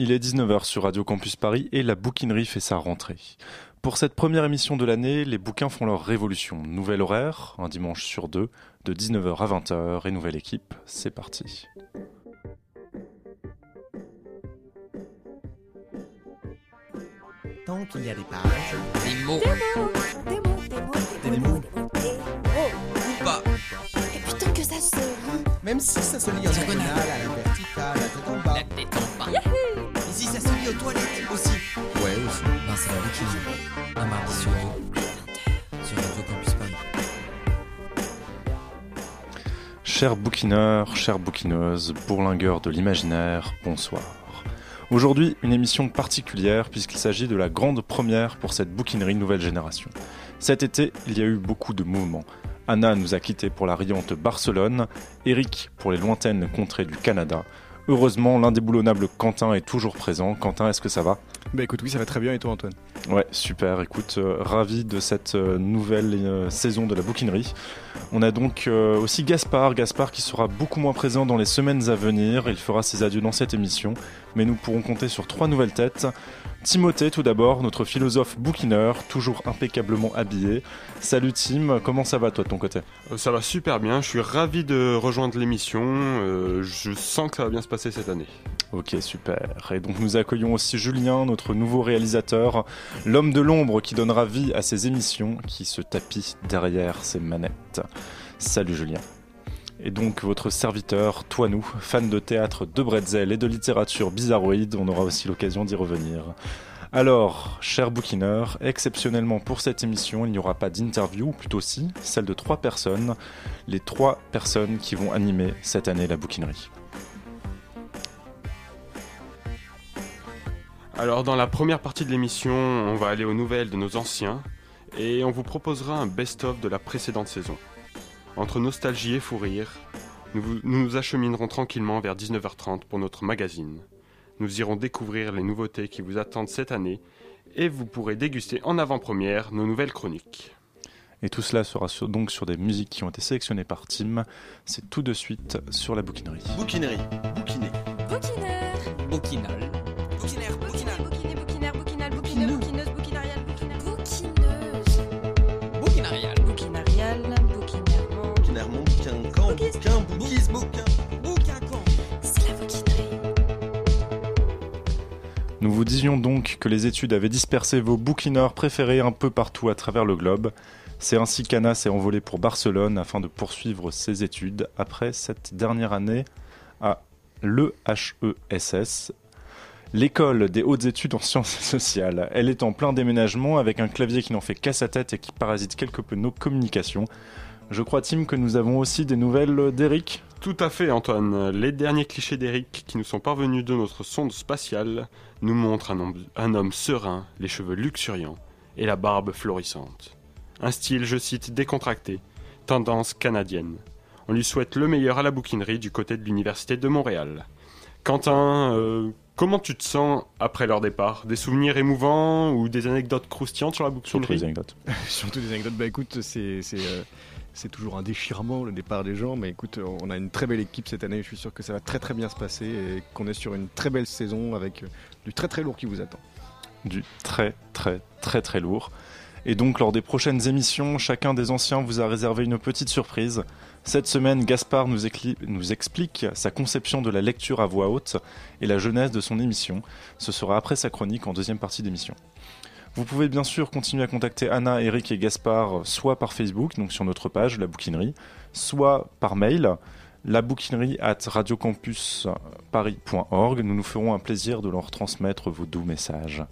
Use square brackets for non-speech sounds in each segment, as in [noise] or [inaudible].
Il est 19h sur Radio Campus Paris et la bouquinerie fait sa rentrée. Pour cette première émission de l'année, les bouquins font leur révolution. Nouvel horaire, un dimanche sur deux, de 19h à 20h et nouvelle équipe, c'est parti. Tant qu'il y a des pages, Des mots. Des mots, des mots, Des mots. Ou pas. Et puis tant que ça se lit, même si ça se lit en Diagonale. diagonale, à la verticale, à la tête en bas. La tête en bas. Ici, ça se lit aux toilettes aussi. Ouais, aussi. Ben, c'est la bouquinerie. Un mardi sur deux. Sur Radio Campus Paris. Chers bouquineurs, chères bouquineuses, bourlingueurs de l'imaginaire, bonsoir. Aujourd'hui, une émission particulière puisqu'il s'agit de la grande première pour cette bouquinerie nouvelle génération. Cet été, il y a eu beaucoup de mouvements. Anna nous a quittés pour la riante Barcelone, Eric pour les lointaines contrées du Canada. Heureusement, l'indéboulonnable Quentin est toujours présent. Quentin, est-ce que ça va? Bah écoute, oui, ça va très bien et toi Antoine? Ouais, super. Écoute, euh, ravi de cette euh, nouvelle euh, saison de la bouquinerie. On a donc aussi Gaspard, Gaspard qui sera beaucoup moins présent dans les semaines à venir. Il fera ses adieux dans cette émission, mais nous pourrons compter sur trois nouvelles têtes. Timothée, tout d'abord, notre philosophe bouquineur, toujours impeccablement habillé. Salut Tim, comment ça va toi de ton côté? Euh, Ça va super bien, je suis ravi de rejoindre l'émission, euh, je sens que ça va bien se passer cette année. Ok, super. Et donc nous accueillons aussi Julien, notre nouveau réalisateur, l'homme de l'ombre qui donnera vie à ces émissions, qui se tapit derrière ses manettes. Salut Julien. Et donc votre serviteur, toi nous, fan de théâtre, de bretzel et de littérature bizarroïde, on aura aussi l'occasion d'y revenir. Alors, cher bouquineur, exceptionnellement pour cette émission, il n'y aura pas d'interview, ou plutôt si, celle de trois personnes, les trois personnes qui vont animer cette année la bouquinerie. Alors dans la première partie de l'émission, on va aller aux nouvelles de nos anciens, et on vous proposera un best-of de la précédente saison. Entre nostalgie et fou rire, nous nous nous acheminerons tranquillement vers 19h30 pour notre magazine. Nous irons découvrir les nouveautés qui vous attendent cette année, et vous pourrez déguster en avant-première nos nouvelles chroniques. Et tout cela sera sur- donc sur des musiques qui ont été sélectionnées par Tim. C'est tout de suite sur la bouquinerie. Bouquinerie, bouquiné. bouquineur. Bouquinal. Nous vous disions donc que les études avaient dispersé vos bouquineurs préférés un peu partout à travers le globe. C'est ainsi qu'Anna s'est envolée pour Barcelone afin de poursuivre ses études après cette dernière année à l'EHESS, l'école des hautes études en sciences [laughs] sociales. Elle est en plein déménagement avec un clavier qui n'en fait qu'à sa tête et qui parasite quelque peu nos communications. Je crois, Tim, que nous avons aussi des nouvelles d'Eric? Tout à fait, Antoine. Les derniers clichés d'Eric qui nous sont parvenus de notre sonde spatiale nous montrent un homme, un homme serein, les cheveux luxuriants et la barbe florissante. Un style, je cite, décontracté, tendance canadienne. On lui souhaite le meilleur à la bouquinerie du côté de l'Université de Montréal. Quentin, euh, comment tu te sens après leur départ? Des souvenirs émouvants ou des anecdotes croustillantes sur la Surtout bouquinerie? les anecdotes. [laughs] Surtout des anecdotes. Bah écoute, c'est c'est toujours un déchirement le départ des gens, mais écoute, on a une très belle équipe cette année. Je suis sûr que ça va très très bien se passer et qu'on est sur une très belle saison avec euh, du très très lourd qui vous attend. du très très très très lourd. Et donc lors des prochaines émissions, chacun des anciens vous a réservé une petite surprise. Cette semaine, Gaspard nous, nous explique sa conception de la lecture à voix haute et la jeunesse de son émission. Ce sera après sa chronique en deuxième partie d'émission. Vous pouvez bien sûr continuer à contacter Anna, Eric et Gaspard soit par Facebook, donc sur notre page, la bouquinerie, soit par mail, la bouquinerie at radiocampusparis.org. Nous nous ferons un plaisir de leur transmettre vos doux messages.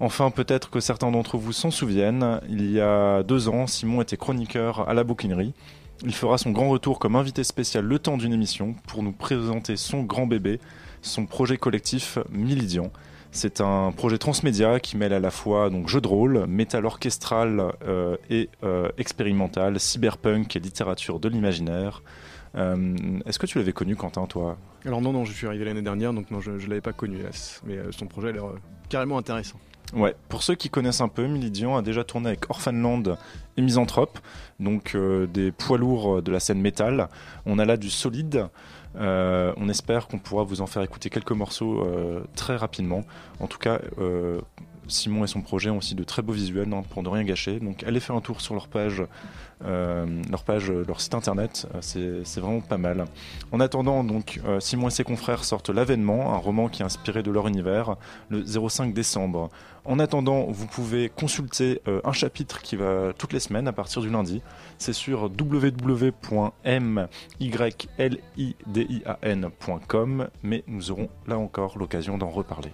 Enfin, peut-être que certains d'entre vous s'en souviennent, il y a deux ans, Simon était chroniqueur à la bouquinerie. Il fera son grand retour comme invité spécial le temps d'une émission pour nous présenter son grand bébé, son projet collectif Milidian. C'est un projet transmédia qui mêle à la fois donc jeu de rôle, métal orchestral euh, et euh, expérimental, cyberpunk et littérature de l'imaginaire. Euh, Est-ce que tu l'avais connu, Quentin, toi? Alors non, non, je suis arrivé l'année dernière, donc non, je ne l'avais pas connu, hélas. Mais son projet a l'air carrément intéressant. Ouais, pour ceux qui connaissent un peu, Milidian a déjà tourné avec Orphanland et Misanthrope, donc euh, des poids lourds de la scène métal. On a là du solide. Euh, on espère qu'on pourra vous en faire écouter quelques morceaux euh, très rapidement. En tout cas, euh, Simon et son projet ont aussi de très beaux visuels pour ne rien gâcher. Donc allez faire un tour sur leur page, euh, euh, leur site internet. Euh, c'est- vraiment pas mal. En attendant, donc Simon et ses confrères sortent l'avènement, un roman qui est inspiré de leur univers, le 05 décembre. En attendant, vous pouvez consulter un chapitre qui va toutes les semaines à partir du lundi. C'est sur www.mylidian.com, mais nous aurons là encore l'occasion d'en reparler.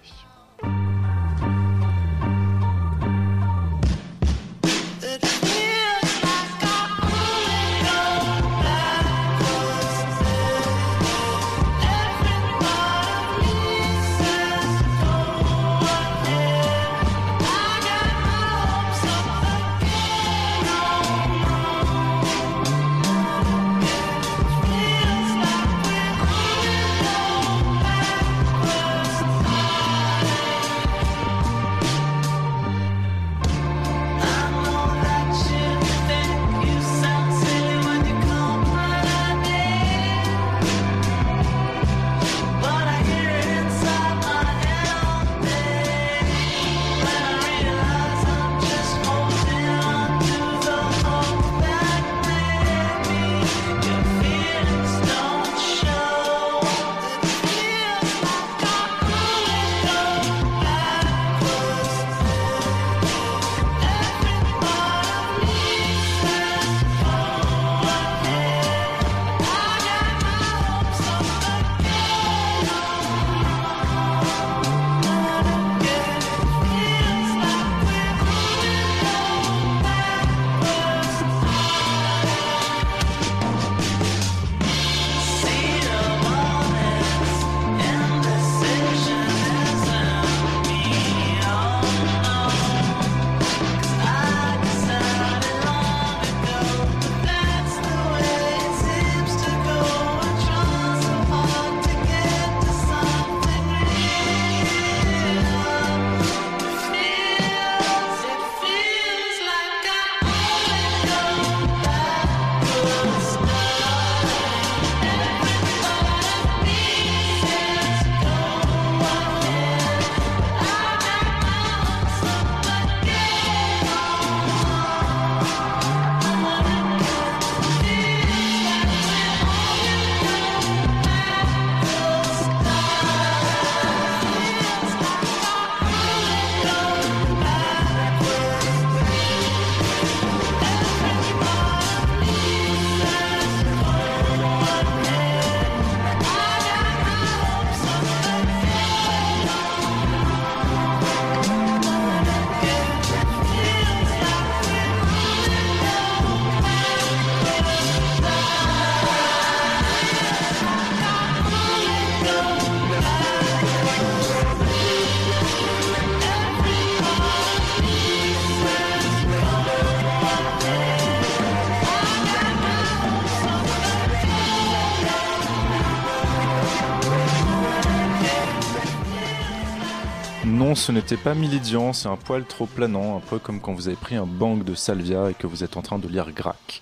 Ce n'était pas Milidian, c'est un poil trop planant, un peu comme quand vous avez pris un bang de salvia et que vous êtes en train de lire Grac.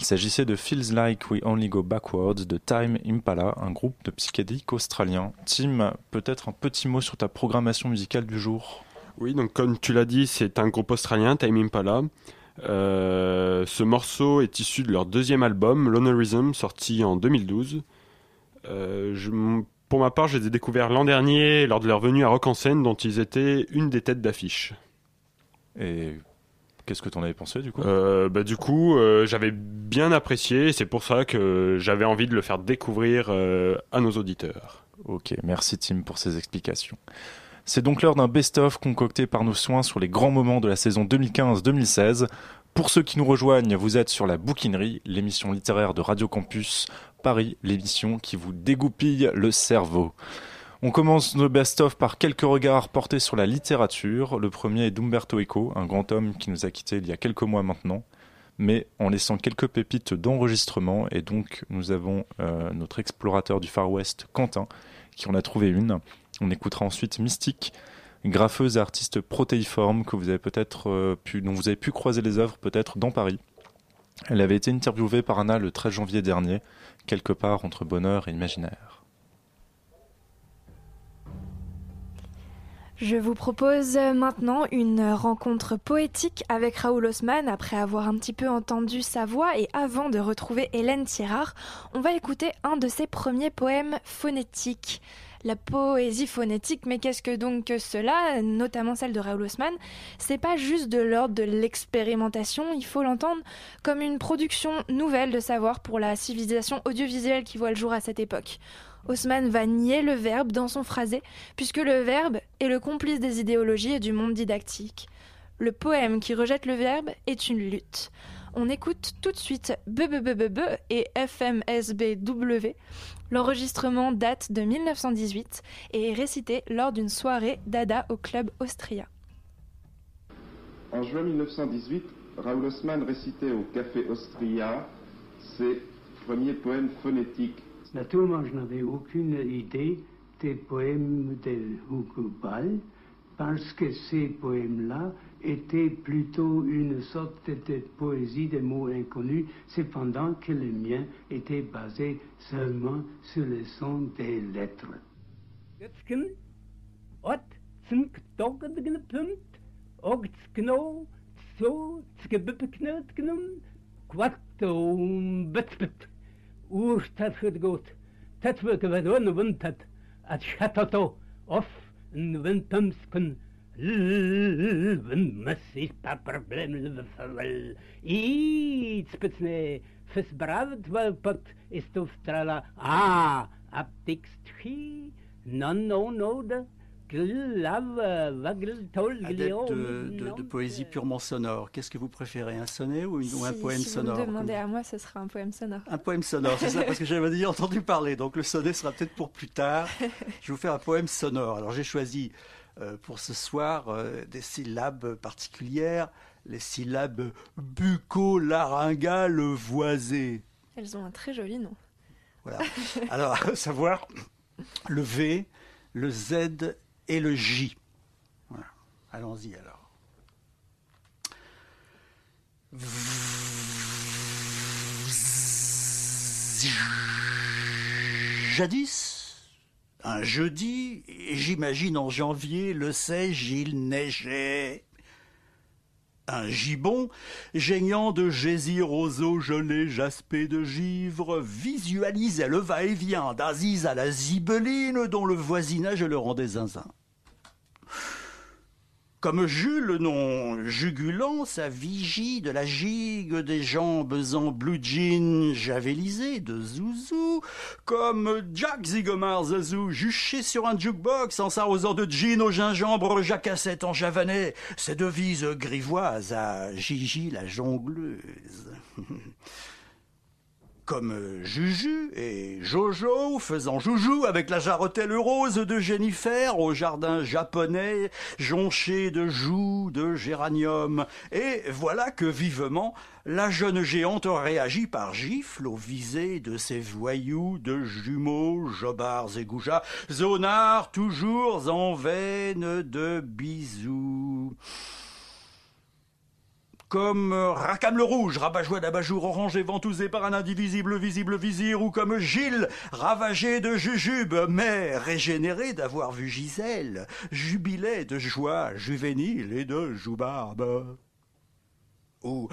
Il s'agissait de Feels Like We Only Go Backwards de Time Impala, un groupe de psychédéliques australiens. Tim, peut-être un petit mot sur ta programmation musicale du jour? Oui, donc comme tu l'as dit, c'est un groupe australien, Time Impala. Euh, ce morceau est issu de leur deuxième album, Lonerism, sorti en 2012. Euh, je- pour ma part, je les ai découverts l'an dernier lors de leur venue à Rock en Seine, dont ils étaient une des têtes d'affiche. Et qu'est-ce que t'en avais pensé du coup? Euh, bah, du coup, euh, j'avais bien apprécié, et c'est pour ça que j'avais envie de le faire découvrir euh, à nos auditeurs. Ok, merci Tim pour ces explications. C'est donc l'heure d'un best-of concocté par nos soins sur les grands moments de la saison 2015-2016. Pour ceux qui nous rejoignent, vous êtes sur la Bouquinerie, l'émission littéraire de Radio Campus Paris, l'émission qui vous dégoupille le cerveau. On commence nos best-of par quelques regards portés sur la littérature. Le premier est d'Umberto Eco, un grand homme qui nous a quittés il y a quelques mois maintenant, mais en laissant quelques pépites d'enregistrement. Et donc, nous avons euh, notre explorateur du Far West, Quentin, qui en a trouvé une. On écoutera ensuite Mystique, graffeuse et artiste protéiforme que vous avez peut-être euh, pu, dont vous avez pu croiser les œuvres peut-être dans Paris. Elle avait été interviewée par Anna le 13 janvier dernier, quelque part entre bonheur et imaginaire. Je vous propose maintenant une rencontre poétique avec Raoul Haussmann. Après avoir un petit peu entendu sa voix et avant de retrouver Hélène Thierard, on va écouter un de ses premiers poèmes phonétiques. La poésie phonétique, mais qu'est-ce que donc que cela, notamment celle de Raoul Haussmann? C'est pas juste de l'ordre de l'expérimentation, il faut l'entendre comme une production nouvelle de savoir pour la civilisation audiovisuelle qui voit le jour à cette époque. Haussmann va nier le verbe dans son phrasé, puisque le verbe est le complice des idéologies et du monde didactique. Le poème qui rejette le verbe est une lutte. On écoute tout de suite BBBBB et FMSBW. L'enregistrement date de 1918 et est récité lors d'une soirée d'Ada au club Austria. En juin 1918, Raoul Haussmann récitait au Café Austria ses premiers poèmes phonétiques Naturellement, je n'avais aucune idée des poèmes de Hugo Ball, parce que ces poèmes-là étaient plutôt une sorte de poésie des mots inconnus, cependant que le mien était basé seulement sur le son des lettres. Het goed. Dat we gewoon wint het. Het chatato of een wintumsken. Lven massief pa probleem lvel. Iets petsne. Fes bravet wel pot is to strala. Ap dikstri. Non, no, no, de. Adepte de, de, de, poésie purement sonore, qu'est-ce que vous préférez, un sonnet ou, une, si, ou un poème si sonore vous me demandez à moi, ce sera un poème sonore. Un poème sonore, c'est ça, parce que j'avais déjà entendu parler, donc le sonnet sera peut-être pour plus tard. [laughs] Je vais vous faire un poème sonore. Alors j'ai choisi euh, pour ce soir euh, des syllabes particulières, les syllabes bucco-laryngales voisées. Elles ont un très joli nom. Voilà. [laughs] Alors, à savoir le V, le Z et le J. Voilà. Allons-y alors. Jadis, un jeudi, j'imagine en janvier, le sais-je, il neigeait. Un gibon, geignant de gésies roseaux gelés jaspés de givre, visualisait le va-et-vient d'Aziz à la zibeline dont le voisinage le rendait zinzin. Comme Jules, non jugulant, sa vigie de la gigue des jambes en blue jean javelisé de zouzou, comme Jack Zigomar Zazou, juché sur un jukebox en s'arrosant de gin au gingembre jacassette en javanais, ses devises grivoises à Gigi la jongleuse. [laughs] comme Juju et Jojo faisant joujou avec la jarretelle rose de Jennifer au jardin japonais jonché de joues de géranium. Et voilà que vivement la jeune géante réagit par gifle aux visées de ses voyous de jumeaux, jobards et goujats, zonards toujours en veine de bisous comme Racam le Rouge, rabat-joie d'abat-jour orange et ventousé par un indivisible visible vizir, ou comme Gilles, ravagé de jujube, mais régénéré d'avoir vu Gisèle, jubilait de joie juvénile et de joubarbe. Ou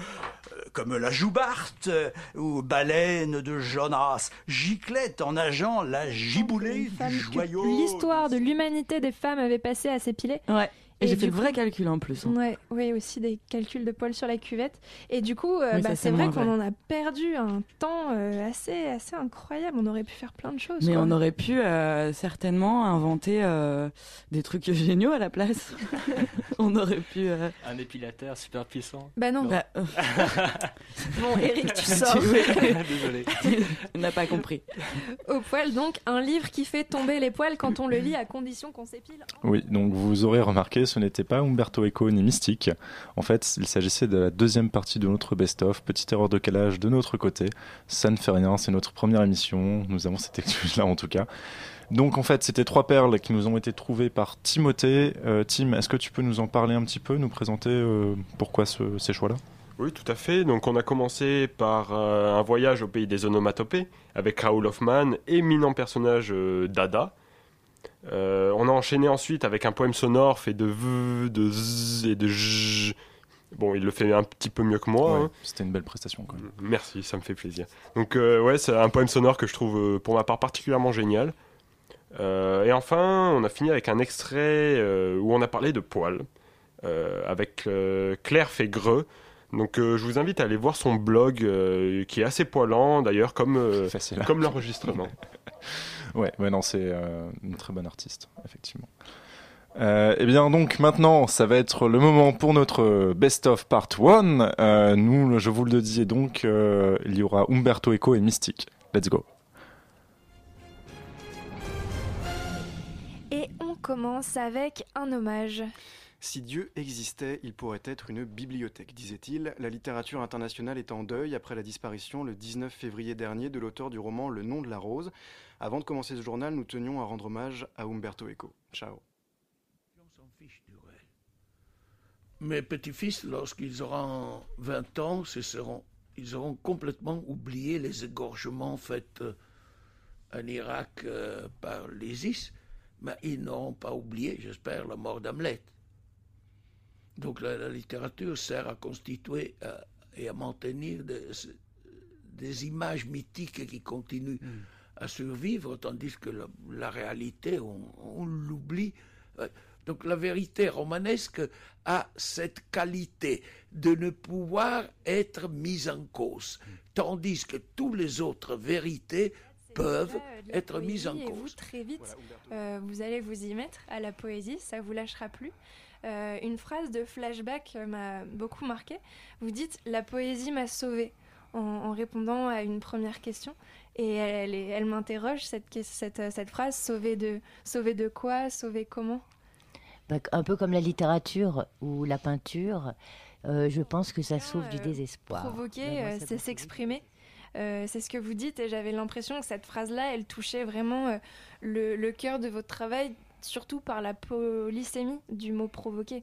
euh, comme la joubarte, ou baleine de Jonas, giclette en nageant la giboulée du joyau. L'histoire de l'humanité des femmes avait passé à s'épiler. Ouais. Et, Et j'ai fait le vrai calcul en plus. hein. Ouais, ouais, aussi des calculs de poils sur la cuvette. Et du coup, euh, Oui, bah, c'est vrai qu'on en a perdu un temps euh, assez, assez incroyable. On aurait pu faire plein de choses. Mais quoi. on aurait pu euh, certainement inventer euh, des trucs [laughs] géniaux à la place. [laughs] on aurait pu. euh, Un épilateur super puissant. Bah non. Bah, euh, [laughs] Bon, Eric, tu sors. Désolé. on n'a pas compris. Au poil, donc, un livre qui fait tomber les poils quand on le lit à condition qu'on s'épile. Oui, donc vous aurez remarqué, ce n'était pas Umberto Eco ni Mystique. En fait, il s'agissait de la deuxième partie de notre best-of. Petite erreur de calage de notre côté. Ça ne fait rien, c'est notre première émission. Nous avons cette excuse-là en tout cas. Donc en fait, c'était trois perles qui nous ont été trouvées par Timothée. Euh, Tim, est-ce que tu peux nous en parler un petit peu, nous présenter euh, pourquoi ce- ces choix-là? Oui, tout à fait. Donc on a commencé par euh, un voyage au pays des onomatopées avec Raoul Hoffman, éminent personnage Dada. Euh, on a enchaîné ensuite avec un poème sonore fait de V, de Z et de J. Bon, il le fait un petit peu mieux que moi. Ouais, hein. C'était une belle prestation quand même. Merci, ça me fait plaisir. Donc euh, ouais, c'est un poème sonore que je trouve euh, pour ma part particulièrement génial. Euh, et enfin, on a fini avec un extrait où on a parlé de poils avec Claire Fégreux. Donc je vous invite à aller voir son blog qui est assez poilant d'ailleurs comme, comme l'enregistrement. [laughs] Ouais, ouais, non, c'est euh, une très bonne artiste, effectivement. Euh, eh bien, donc maintenant, ça va être le moment pour notre Best of Part 1. Euh, nous, je vous le dis, donc, euh, il y aura Umberto Eco et Mystique. Let's go. Et on commence avec un hommage. Si Dieu existait, il pourrait être une bibliothèque, disait-il. La littérature internationale est en deuil après la disparition le 19 février dernier de l'auteur du roman Le nom de la rose. Avant de commencer ce journal, nous tenions à rendre hommage à Umberto Eco. Ciao. Mes petits-fils, lorsqu'ils auront 20 ans, ce seront, ils auront complètement oublié les égorgements faits euh, en Irak euh, par l'ISIS, mais ils n'auront pas oublié, j'espère, la mort d'Hamlet. Donc la, la littérature sert à constituer euh, et à maintenir des, des images mythiques qui continuent à survivre, tandis que la, la réalité, on, on l'oublie. Euh, Donc la vérité romanesque a cette qualité de ne pouvoir être mise en cause, tandis que toutes les autres vérités peuvent être mises en et vous, cause. très vite, euh, vous allez vous y mettre à la poésie, ça vous lâchera plus. Euh, une phrase de flashback euh, m'a beaucoup marqué. Vous dites La poésie m'a sauvé en, en répondant à une première question. Et elle, elle, elle m'interroge, cette, euh, cette phrase Sauver de, sauver de quoi Sauver comment? Un peu comme la littérature ou la peinture, euh, je pense que ça sauve du désespoir. Provoquer, c'est me- s'exprimer. Euh, c'est ce que vous dites et j'avais l'impression que cette phrase-là, elle touchait vraiment euh, le, le cœur de votre travail, surtout par la polysémie du mot provoquer.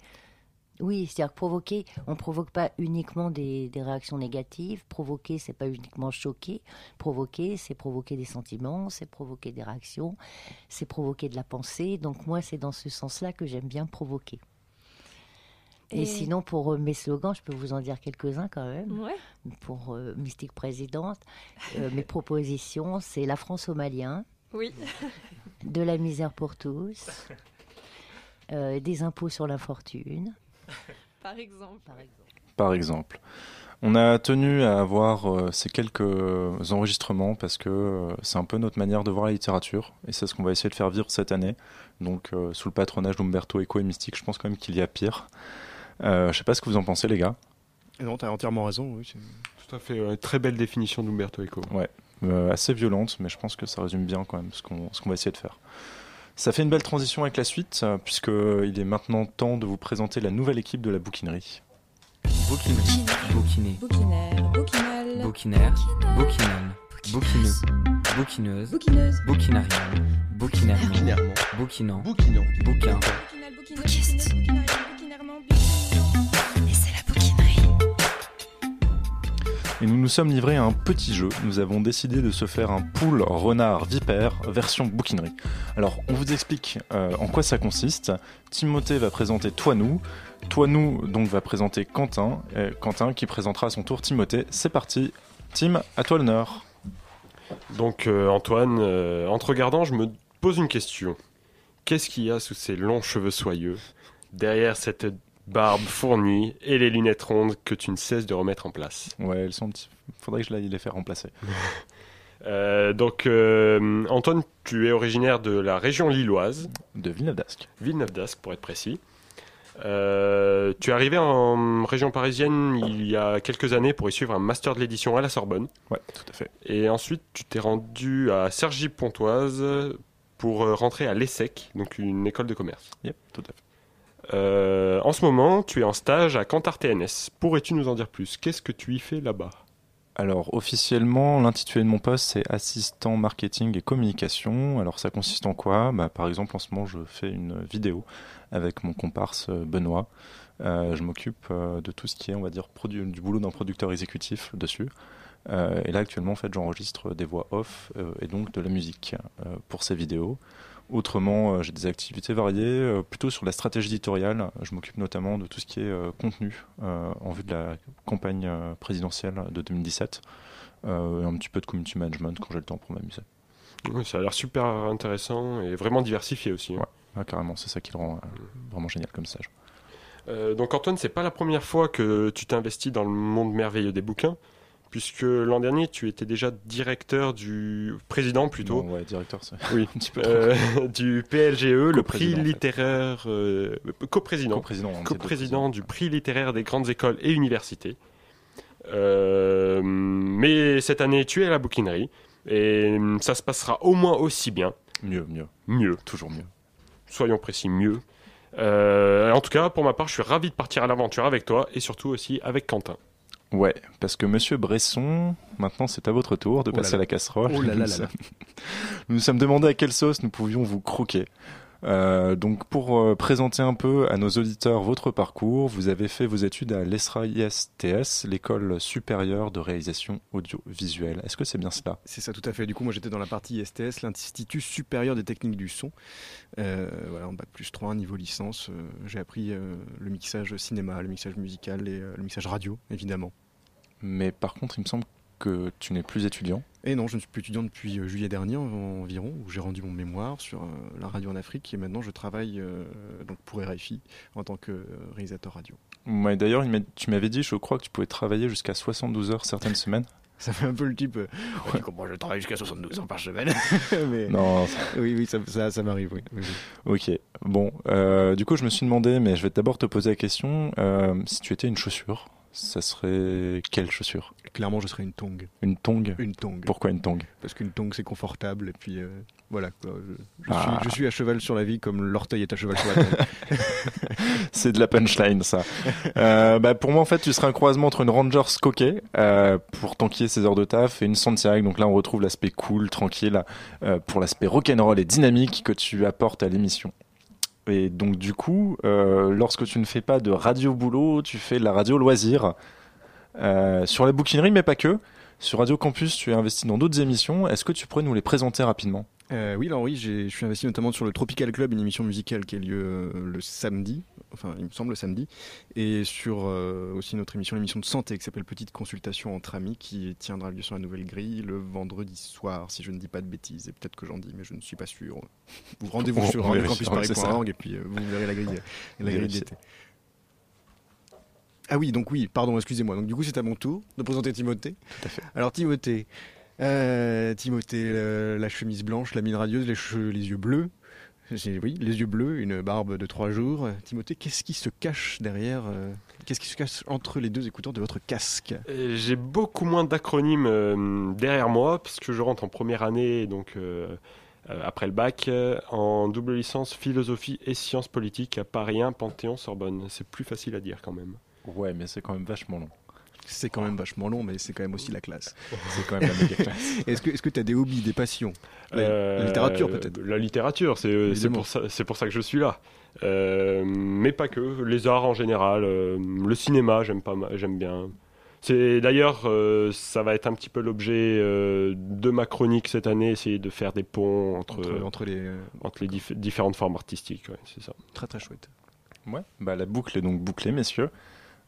Oui, c'est-à-dire que provoquer, on provoque pas uniquement des, des réactions négatives. Provoquer, c'est pas uniquement choquer. Provoquer, c'est provoquer des sentiments, c'est provoquer des réactions, c'est provoquer de la pensée. Donc moi, c'est dans ce sens-là que j'aime bien provoquer. Et, Et- sinon, pour euh, mes slogans, je peux vous en dire quelques-uns quand même. Ouais. Pour euh, Mystique Présidente, euh, mes [laughs] propositions, c'est la France au Malien, Oui. [laughs] de la misère pour tous, [laughs] euh, des impôts sur l'infortune. Par exemple. par exemple. On a tenu à avoir euh, ces quelques enregistrements parce que euh, c'est un peu notre manière de voir la littérature et c'est ce qu'on va essayer de faire vivre cette année. Donc, euh, sous le patronage d'Umberto Eco et Mystique, je pense quand même qu'il y a pire. Euh, je sais pas ce que vous en pensez, les gars. Non, t'as entièrement raison. Oui, c'est- Tout à fait, très belle définition d'Umberto Eco. Ouais, assez violente, mais je pense que ça résume bien quand même ce qu'on ce qu'on va essayer de faire. Ça fait une belle transition avec la suite, euh, puisqu'il est maintenant temps de vous présenter la nouvelle équipe de la bouquinerie. Bouquinerie. Bouquiné. Bouquinaire, bouquinal. Bouquinaire. Bouquinal. Bouquineux. Bouquineuse. Bouquineuse. Bouquinarienne. Bouquinairement. Bouquinant. Bouquin. Bouquiste. Et nous nous sommes livrés à un petit jeu. Nous avons décidé de se faire un pool renard vipère version bouquinerie. Alors, on vous explique euh, en quoi ça consiste. Timothée va présenter Toi nous. Toi nous donc va présenter Quentin. Quentin qui présentera à son tour Timothée. C'est parti. Tim, à toi l'honneur. Donc euh, Antoine, euh, en te regardant, je me pose une question. Qu'est-ce qu'il y a sous ces longs cheveux soyeux, derrière cette barbe fournie et les lunettes rondes que tu ne cesses de remettre en place Ouais, elles sont. Faudrait que je les faire remplacer. [laughs] Euh, donc euh, Antoine, tu es originaire de la région lilloise. De Villeneuve d'Ascq. Villeneuve d'Ascq pour être précis. Euh, tu es arrivé en région parisienne il y a quelques années pour y suivre un master de l'édition à la Sorbonne. Ouais, tout à fait. Et ensuite, tu t'es rendu à Cergy-Pontoise pour rentrer à l'ESSEC, donc une école de commerce. Yep, tout à fait. Euh, en ce moment, tu es en stage à Cantar TNS. Pourrais-tu nous en dire plus? Qu'est-ce que tu y fais là-bas? Alors officiellement, l'intitulé de mon poste c'est assistant marketing et communication. Alors ça consiste en quoi? Bah, Par exemple, en ce moment, je fais une vidéo avec mon comparse euh, Benoît. Euh, je m'occupe de tout ce qui est, on va dire, du boulot d'un producteur exécutif dessus. Et là, actuellement, en fait, j'enregistre des voix off et donc de la musique pour ces vidéos. Autrement, euh, j'ai des activités variées, euh, plutôt sur la stratégie éditoriale. Je m'occupe notamment de tout ce qui est euh, contenu en vue de la campagne présidentielle de 2017 euh, et un petit peu de community management quand j'ai le temps pour m'amuser. Oui, ça a l'air super intéressant et vraiment diversifié aussi. hein. Ouais, carrément, c'est ça qui le rend vraiment génial comme stage. Euh, donc Antoine, c'est pas la première fois que tu t'investis dans le monde merveilleux des bouquins, puisque l'an dernier tu étais déjà directeur du président plutôt. Non, ouais, directeur, c'est Oui, [laughs] un petit peu euh, [laughs] du PLGE, le prix littéraire euh, coprésident, Co-président, coprésident du prix littéraire des grandes écoles et universités. Euh, mais cette année, tu es à la bouquinerie et ça se passera au moins aussi bien. Mieux, mieux. Mieux. Toujours mieux. Soyons précis, mieux. Euh, en tout cas, pour ma part, je suis ravi de partir à l'aventure avec toi et surtout aussi avec Quentin. Ouais, parce que Monsieur Bresson, maintenant c'est à votre tour de Oh là passer là. à la casserole. Oh là. nous nous sommes demandé à quelle sauce nous pouvions vous croquer. Euh, donc pour euh, présenter un peu à nos auditeurs votre parcours, vous avez fait vos études à l'ESRA ISTS, l'école supérieure de réalisation audiovisuelle. Est-ce que c'est bien cela? C'est ça, tout à fait. Du coup, moi, j'étais dans la partie STS, l'Institut supérieur des techniques du son. Euh, voilà, en bac plus 3, niveau licence. euh, j'ai appris le mixage cinéma, le mixage musical et le mixage radio, évidemment. Mais par contre, il me semble que tu n'es plus étudiant. Et non, je ne suis plus étudiant depuis euh, juillet dernier en- environ, où j'ai rendu mon mémoire sur euh, la radio en Afrique. Et maintenant, je travaille euh, donc pour RFI en tant que réalisateur radio. Ouais, D'ailleurs, tu m'avais dit, je crois que tu pouvais travailler jusqu'à 72 heures certaines semaines. [laughs] Ça fait un peu le type. euh, Ouais, tu comprends, je travaille jusqu'à 72 ans par semaine. [laughs] Mais- Non. [laughs] Oui, oui, ça, ça, ça m'arrive, oui. oui, oui. Ok, bon, euh, du coup je me suis demandé, mais je vais d'abord te poser la question, euh, si tu étais une chaussure, ça serait quelle chaussure? Clairement, je serais une tongue. Une tongue? Une tongue. Pourquoi une tongue? Parce qu'une tongue, c'est confortable. Et puis, euh, voilà. quoi. Je, je Ah. suis, je suis à cheval sur la vie comme l'orteil est à cheval sur la tongue. [laughs] C'est de la punchline ça. Euh, bah, pour moi en fait tu serais un croisement entre une Rangers coquet euh, pour tanker ses heures de taf et une Santiago, donc là on retrouve l'aspect cool, tranquille, pour l'aspect rock'n'roll et dynamique que tu apportes à l'émission. Et donc du coup, euh, lorsque tu ne fais pas de radio boulot, tu fais de la radio loisir euh, sur la bouquinerie, mais pas que. Sur Radio Campus, tu es investi dans d'autres émissions. Est-ce que tu pourrais nous les présenter rapidement? Euh, oui, alors oui, je suis investi notamment sur le Tropical Club, une émission musicale qui a lieu euh, le samedi, enfin il me semble le samedi, et sur euh, aussi notre émission, l'émission de santé qui s'appelle Petite Consultation entre amis, qui tiendra lieu sur la Nouvelle Grille le vendredi soir, si je ne dis pas de bêtises, et peut-être que j'en dis, mais je ne suis pas sûr. Vous rendez-vous [laughs] sur radiocampusparis.org et puis euh, vous verrez la grille, la grille d'été. Ah oui, donc oui, pardon, excusez-moi. Donc du coup, c'est à mon tour de présenter Timothée. Tout à fait. Alors Timothée, euh, Timothée, euh, la chemise blanche, la mine radieuse, les, cheveux, les yeux bleus. Oui, les yeux bleus, une barbe de trois jours. Timothée, qu'est-ce qui se cache derrière euh, Qu'est-ce qui se cache entre les deux écouteurs de votre casque? Euh, J'ai beaucoup moins d'acronymes euh, derrière moi, puisque je rentre en première année, donc après le bac, en double licence philosophie et sciences politiques à Paris 1, Panthéon-Sorbonne. C'est plus facile à dire quand même. Ouais, mais c'est quand même vachement long. C'est quand même vachement long, mais c'est quand même aussi la classe. [laughs] C'est quand même la méga classe. [laughs] Est-ce que tu as des hobbies, des passions? La, la Euh, littérature peut-être La littérature, c'est c'est Évidemment. pour, ça- pour ça que je suis là. Euh, mais pas que, les arts en général, euh, le cinéma, j'aime pas, ma- j'aime bien. C'est d'ailleurs, euh, ça va être un petit peu l'objet euh, de ma chronique cette année, essayer de faire des ponts entre, Entre- entre les, euh, entre les dif- différentes formes artistiques. ouais, c'est ça. Très très chouette. Ouais, bah la boucle est donc bouclée, messieurs.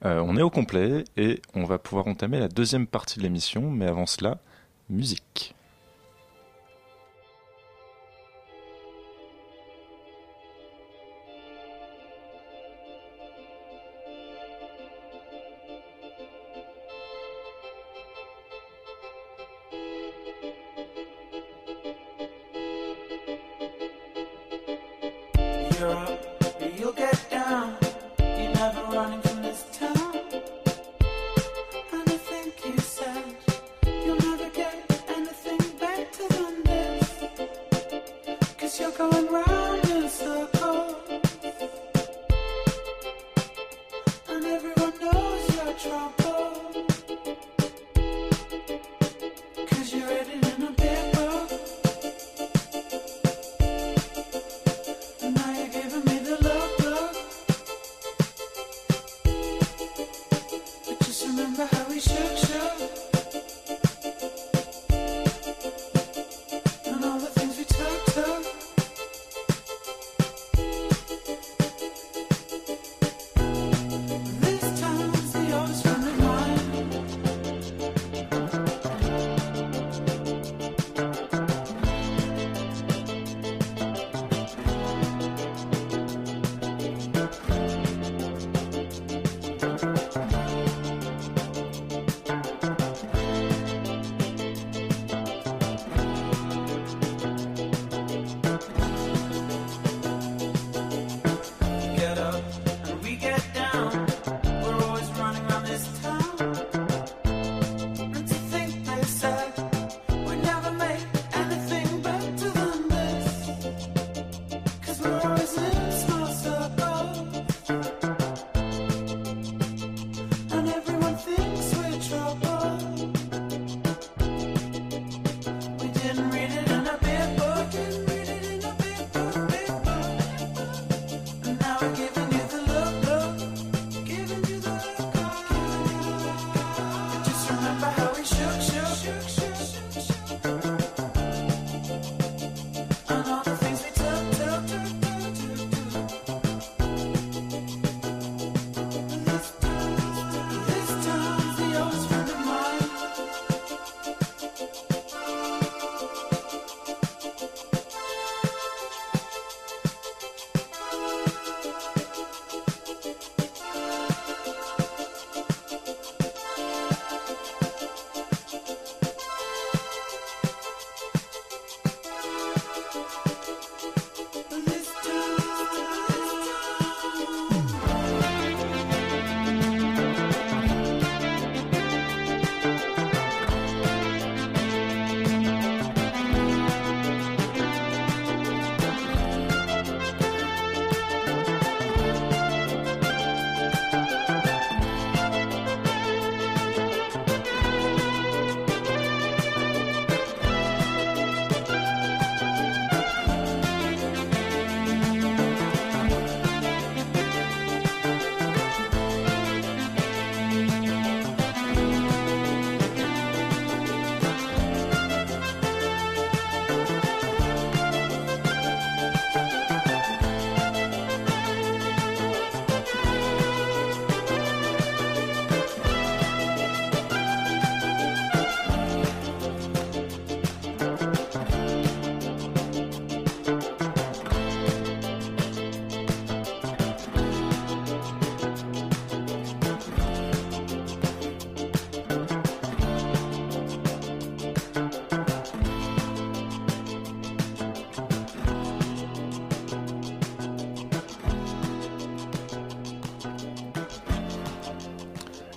Euh, on est au complet et on va pouvoir entamer la deuxième partie de l'émission, mais avant cela, musique.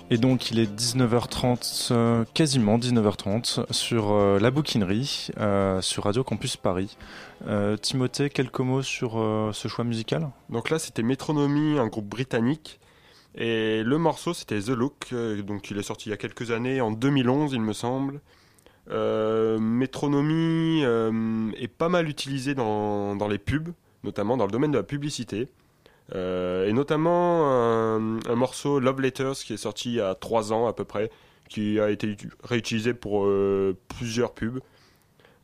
Et donc il est 19h30, euh, quasiment 19h30, sur euh, la bouquinerie, euh, sur Radio Campus Paris. Euh, Timothée, quelques mots sur ce choix musical? Donc là, c'était Metronomy, un groupe britannique. Et le morceau, c'était The Look. donc il est sorti il y a quelques années, en 2011, il me semble. Metronomy est pas mal utilisé dans, dans les pubs, notamment dans le domaine de la publicité. Euh, et notamment un, morceau Love Letters qui est sorti il y a 3 ans à peu près, qui a été réutilisé pour euh, plusieurs pubs.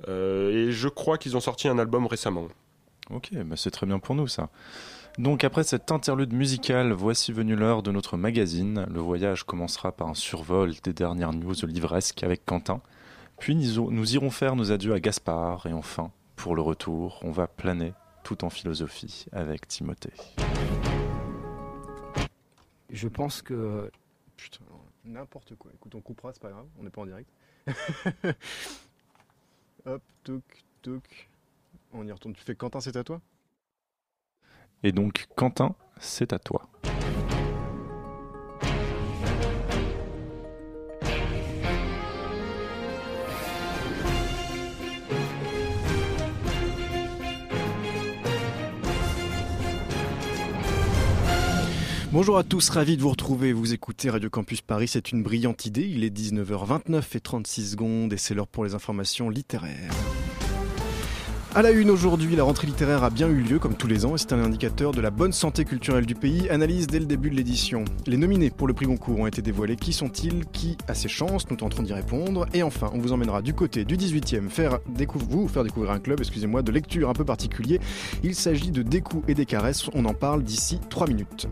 Euh, et je crois qu'ils ont sorti un album récemment. Ok, bah c'est très bien pour nous ça. Donc après cette interlude musicale, voici venue l'heure de notre magazine. Le voyage commencera par un survol des dernières news livresques avec Quentin. Puis nous irons faire nos adieux à Gaspard et enfin, pour le retour, on va planer tout en philosophie avec Timothée. Je pense que. Putain, n'importe quoi. Écoute, on coupera, c'est pas grave, on n'est pas en direct. [laughs] Hop, touk, touk. On y retourne. Tu fais Quentin, c'est à toi? Et donc Quentin, c'est à toi. Bonjour à tous, ravi de vous retrouver. Vous écoutez Radio Campus Paris, c'est une brillante idée. Il est 19h29 et 36 secondes et c'est l'heure pour les informations littéraires. À la une aujourd'hui, la rentrée littéraire a bien eu lieu comme tous les ans et c'est un indicateur de la bonne santé culturelle du pays. Analyse dès le début de l'édition. Les nominés pour le prix Goncourt ont été dévoilés. Qui sont-ils? Qui a ses chances? Nous tenterons d'y répondre. Et enfin, on vous emmènera du côté du 18e faire découvrir, vous faire découvrir un club, excusez-moi, de lecture un peu particulier. Il s'agit de Des et des caresses. On en parle d'ici 3 minutes.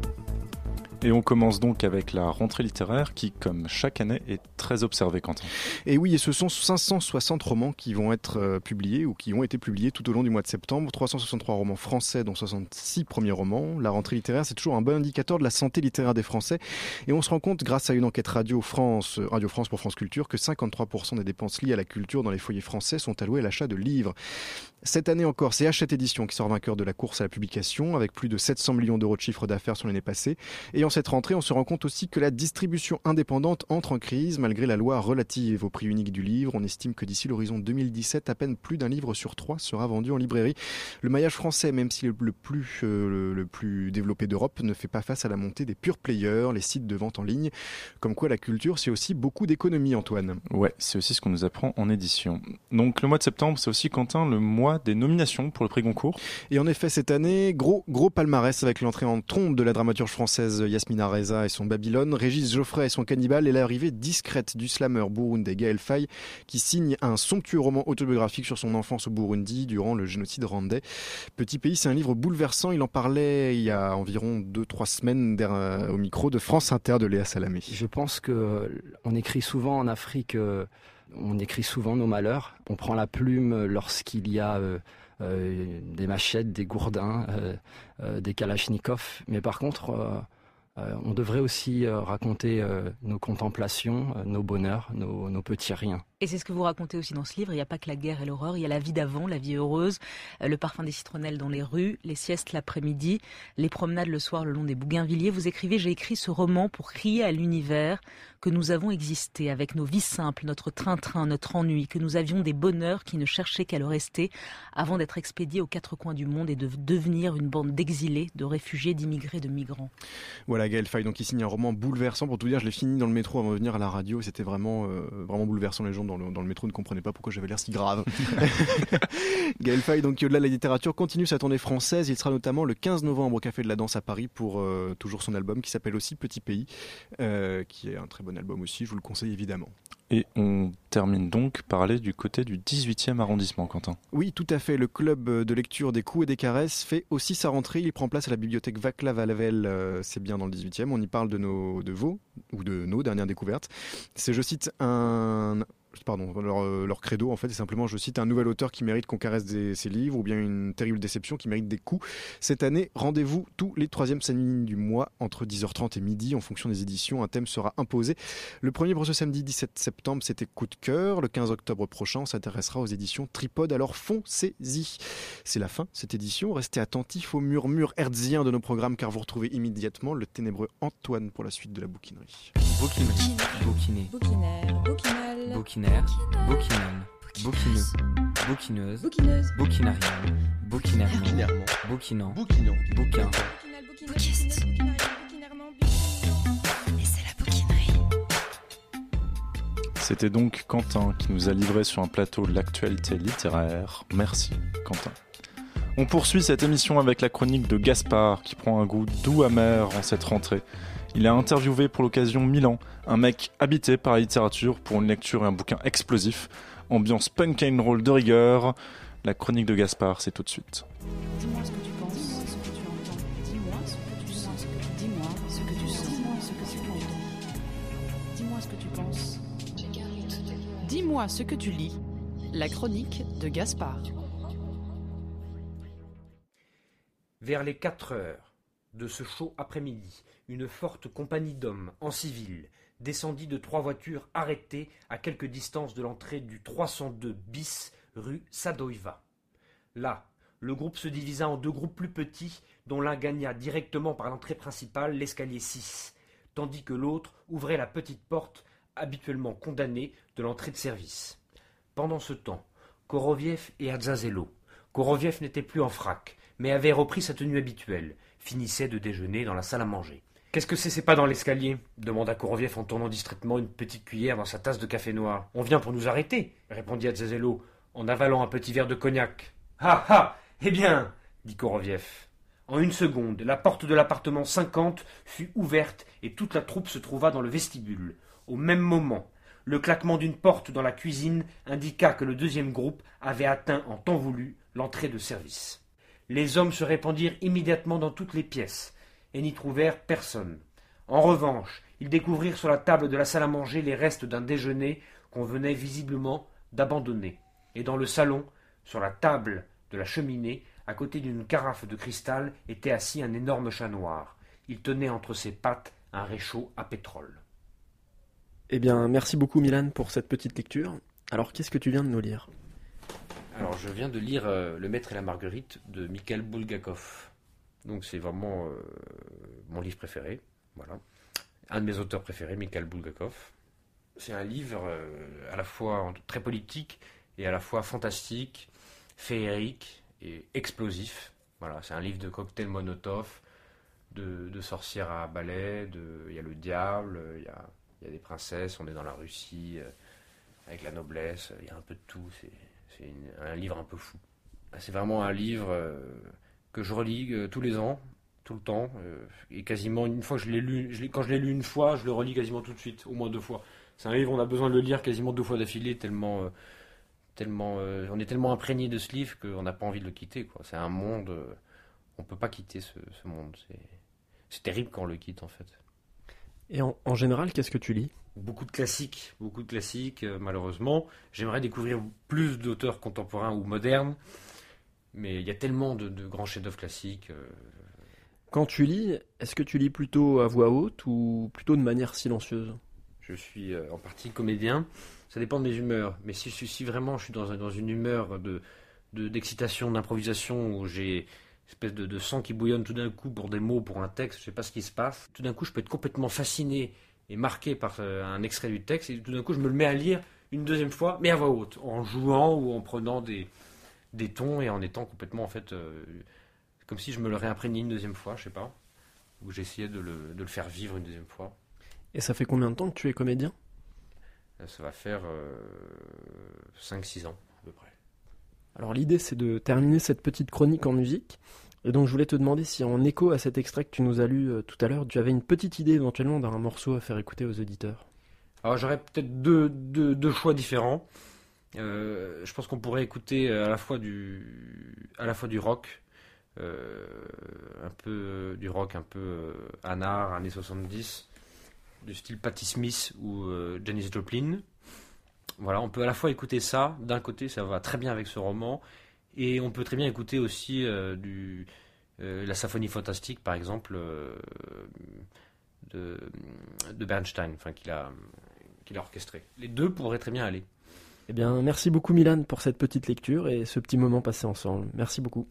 Et on commence donc avec la rentrée littéraire qui, comme chaque année, est très observée, Quentin. Et oui, et ce sont 560 romans qui vont être euh, publiés ou qui ont été publiés tout au long du mois de septembre. 363 romans français, dont 66 premiers romans. La rentrée littéraire, c'est toujours un bon indicateur de la santé littéraire des Français. Et on se rend compte, grâce à une enquête Radio France, euh, Radio France pour France Culture, que 53% des dépenses liées à la culture dans les foyers français sont allouées à l'achat de livres. Cette année encore, c'est Hachette Édition qui sort vainqueur de la course à la publication, avec plus de 700 millions d'euros de chiffre d'affaires sur l'année passée. Et en cette rentrée, on se rend compte aussi que la distribution indépendante entre en crise malgré la loi relative au prix unique du livre. On estime que d'ici l'horizon 2017, à peine plus d'un livre sur trois sera vendu en librairie. Le maillage français, même s'il est le plus, euh, le, plus développé d'Europe, ne fait pas face à la montée des pure players, les sites de vente en ligne. Comme quoi la culture, c'est aussi beaucoup d'économie, Antoine. Ouais, c'est aussi ce qu'on nous apprend en édition. Donc le mois de septembre, c'est aussi, Quentin, le mois des nominations pour le prix Goncourt. Et en effet, cette année, gros, gros palmarès avec l'entrée en trombe de la dramaturge française Yasmina Reza et son Babylone, Régis Geoffrey et son Cannibal, et l'arrivée discrète du slammer burundais Gaël Faye, qui signe un somptueux roman autobiographique sur son enfance au Burundi durant le génocide rwandais. Petit pays, c'est un livre bouleversant. Il en parlait il y a environ 2-3 semaines au micro de France Inter de Léa Salamé. Je pense que euh, on écrit souvent en Afrique, euh, on écrit souvent nos malheurs. On prend la plume lorsqu'il y a euh, euh, des machettes, des gourdins, euh, des kalachnikovs. Mais par contre, on devrait aussi raconter nos contemplations, nos bonheurs, nos petits riens. Et c'est ce que vous racontez aussi dans ce livre. Il n'y a pas que la guerre et l'horreur, il y a la vie d'avant, la vie heureuse, euh, le parfum des citronnelles dans les rues, les siestes l'après-midi, les promenades le soir le long des bougainvilliers. Vous écrivez J'ai écrit ce roman pour crier à l'univers que nous avons existé avec nos vies simples, notre train-train, notre ennui, que nous avions des bonheurs qui ne cherchaient qu'à le rester avant d'être expédiés aux quatre coins du monde et de devenir une bande d'exilés, de réfugiés, d'immigrés, de migrants. Voilà, Gaël Faye, donc il signe un roman bouleversant. Pour tout dire, je l'ai fini dans le métro avant de venir à la radio. C'était vraiment, euh, vraiment bouleversant. Les gens dans le, dans le métro ne comprenaient pas pourquoi j'avais l'air si grave. [laughs] Gaël Faye, donc au-delà de la littérature, continue sa tournée française. Il sera notamment le 15 novembre au Café de la Danse à Paris pour euh, toujours son album qui s'appelle aussi Petit Pays, euh, qui est un très bon album aussi. Je vous le conseille évidemment. Et on termine donc par aller du côté du 18e arrondissement, Quentin. Oui, tout à fait. Le club de lecture des coups et des caresses fait aussi sa rentrée. Il prend place à la bibliothèque Vaclav Havel. euh, c'est bien dans le 18e. On y parle de, nos, de vos ou de nos dernières découvertes. C'est, je cite, un, pardon, leur, euh, leur credo en fait, c'est simplement, je cite, un nouvel auteur qui mérite qu'on caresse ses livres ou bien une terrible déception qui mérite des coups. Cette année, rendez-vous tous les troisièmes samedis du mois entre 10h30 et midi en fonction des éditions. Un thème sera imposé. Le premier pour ce samedi 17 septembre, c'était Coup de cœur. Le 15 octobre prochain, on s'intéressera aux éditions Tripode. Alors foncez-y. C'est la fin cette édition. Restez attentifs aux murmures hertziens de nos programmes car vous retrouvez immédiatement le ténébreux Antoine pour la suite de la bouquinerie. Bouquinerie. Bouquiné. Bouquinaire, bouquinal. Bouquinaire. Bouquinel. Bouquineux. Bouquineuse. Bouquineuse. Bouquinarienne. Bouquinairement. Bouquinant. Bouquin. Bouquiste. C'était donc Quentin qui nous a livré sur un plateau de l'actualité littéraire. Merci Quentin. On poursuit cette émission avec la chronique de Gaspard qui prend un goût doux amer en cette rentrée. Il a interviewé pour l'occasion Milan, un mec habité par la littérature pour une lecture et un bouquin explosif. Ambiance punk and roll de rigueur. La chronique de Gaspard, c'est tout de suite. Dis-moi ce que tu penses, dis-moi ce que tu entends, dis-moi ce que tu sens, dis-moi ce que tu sens, dis-moi ce que tu entends, dis-moi ce que tu penses. Dis-moi ce que tu lis. La chronique de Gaspard. Vers les 4 heures de ce chaud après-midi, une forte compagnie d'hommes en civil descendit de trois voitures arrêtées à quelque distance de l'entrée du 302 bis rue Sadoiva. Là, le groupe se divisa en deux groupes plus petits, dont l'un gagna directement par l'entrée principale l'escalier 6, tandis que l'autre ouvrait la petite porte habituellement condamnée de l'entrée de service. Pendant ce temps, Koroviev et Adzazelo. Koroviev n'était plus en frac, mais avait repris sa tenue habituelle, finissait de déjeuner dans la salle à manger. Qu'est-ce que c'est, c'est pas dans l'escalier demanda Koroviev en tournant distraitement une petite cuillère dans sa tasse de café noir. On vient pour nous arrêter, répondit Adzazelo, en avalant un petit verre de cognac. Ah ah Eh bien dit Koroviev. En une seconde, la porte de l'appartement 50 fut ouverte et toute la troupe se trouva dans le vestibule. Au même moment, le claquement d'une porte dans la cuisine indiqua que le deuxième groupe avait atteint en temps voulu l'entrée de service. Les hommes se répandirent immédiatement dans toutes les pièces et n'y trouvèrent personne. En revanche, ils découvrirent sur la table de la salle à manger les restes d'un déjeuner qu'on venait visiblement d'abandonner. Et dans le salon, sur la table de la cheminée, à côté d'une carafe de cristal, était assis un énorme chat noir. Il tenait entre ses pattes un réchaud à pétrole. Eh bien, merci beaucoup Milan pour cette petite lecture. Alors, qu'est-ce que tu viens de nous lire? Alors, je viens de lire euh, Le Maître et la Marguerite de Mikhail Bulgakov. Donc, c'est vraiment euh, mon livre préféré. Voilà. Un de mes auteurs préférés, Mikhail Bulgakov. C'est un livre euh, à la fois très politique et à la fois fantastique, féerique et explosif. Voilà, c'est un livre de cocktail monotov, de, de sorcières à balai, il y a le diable, il y a, y a des princesses, on est dans la Russie, euh, avec la noblesse, il y a un peu de tout, c'est, un livre un peu fou. C'est vraiment un livre que je relis euh, tous les ans, tout le temps, euh, et quasiment une fois que je l'ai lu, je quand je l'ai lu une fois, je le relis quasiment tout de suite, au moins deux fois. C'est un livre, on a besoin de le lire quasiment deux fois d'affilée, tellement, euh, tellement, on est tellement imprégné de ce livre qu'on n'a pas envie de le quitter. C'est un monde, on peut pas quitter ce, ce monde. C'est, terrible quand on le quitte en fait. Et en, en général, qu'est-ce que tu lis? Beaucoup de classiques, beaucoup de classiques, malheureusement. J'aimerais découvrir plus d'auteurs contemporains ou modernes, mais il y a tellement de, de grands chefs-d'œuvre classiques. euh, Quand tu lis, est-ce que tu lis plutôt à voix haute ou plutôt de manière silencieuse? Je suis euh, en partie comédien. Ça dépend de mes humeurs. Mais si, si- vraiment je suis dans, un- dans une humeur de, de- d'excitation, d'improvisation, où j'ai une espèce de, de sang qui bouillonne tout d'un coup pour des mots, pour un texte, je sais pas ce qui se passe. Tout d'un coup, je peux être complètement fasciné et marqué par euh, un extrait du texte. Et tout d'un coup, je me le mets à lire une deuxième fois, mais à voix haute, en jouant ou en prenant des, des tons et en étant complètement, en fait, euh, comme si je me le réimprégnais une deuxième fois, je sais pas. Ou j'essayais de le, de le faire vivre une deuxième fois. Et ça fait combien de temps que tu es comédien? Ça va faire euh, 5-6 ans à peu près. Alors l'idée c'est de terminer cette petite chronique en musique. Et donc je voulais te demander si en écho à cet extrait que tu nous as lu euh, tout à l'heure, tu avais une petite idée éventuellement d'un morceau à faire écouter aux auditeurs. Alors j'aurais peut-être deux, deux, deux choix différents. Euh, je pense qu'on pourrait écouter à la fois du, à la fois du rock, euh, un peu du rock un peu euh, anard, années 70, du style Patti Smith ou euh, Janis Joplin, Voilà, on peut à la fois écouter ça, d'un côté ça va très bien avec ce roman, et on peut très bien écouter aussi euh, euh, la symphonie fantastique par exemple euh, de, de Bernstein, enfin qu'il a, qu'il a orchestré. Les deux pourraient très bien aller. Eh bien, merci beaucoup Milan pour cette petite lecture et ce petit moment passé ensemble. Merci beaucoup.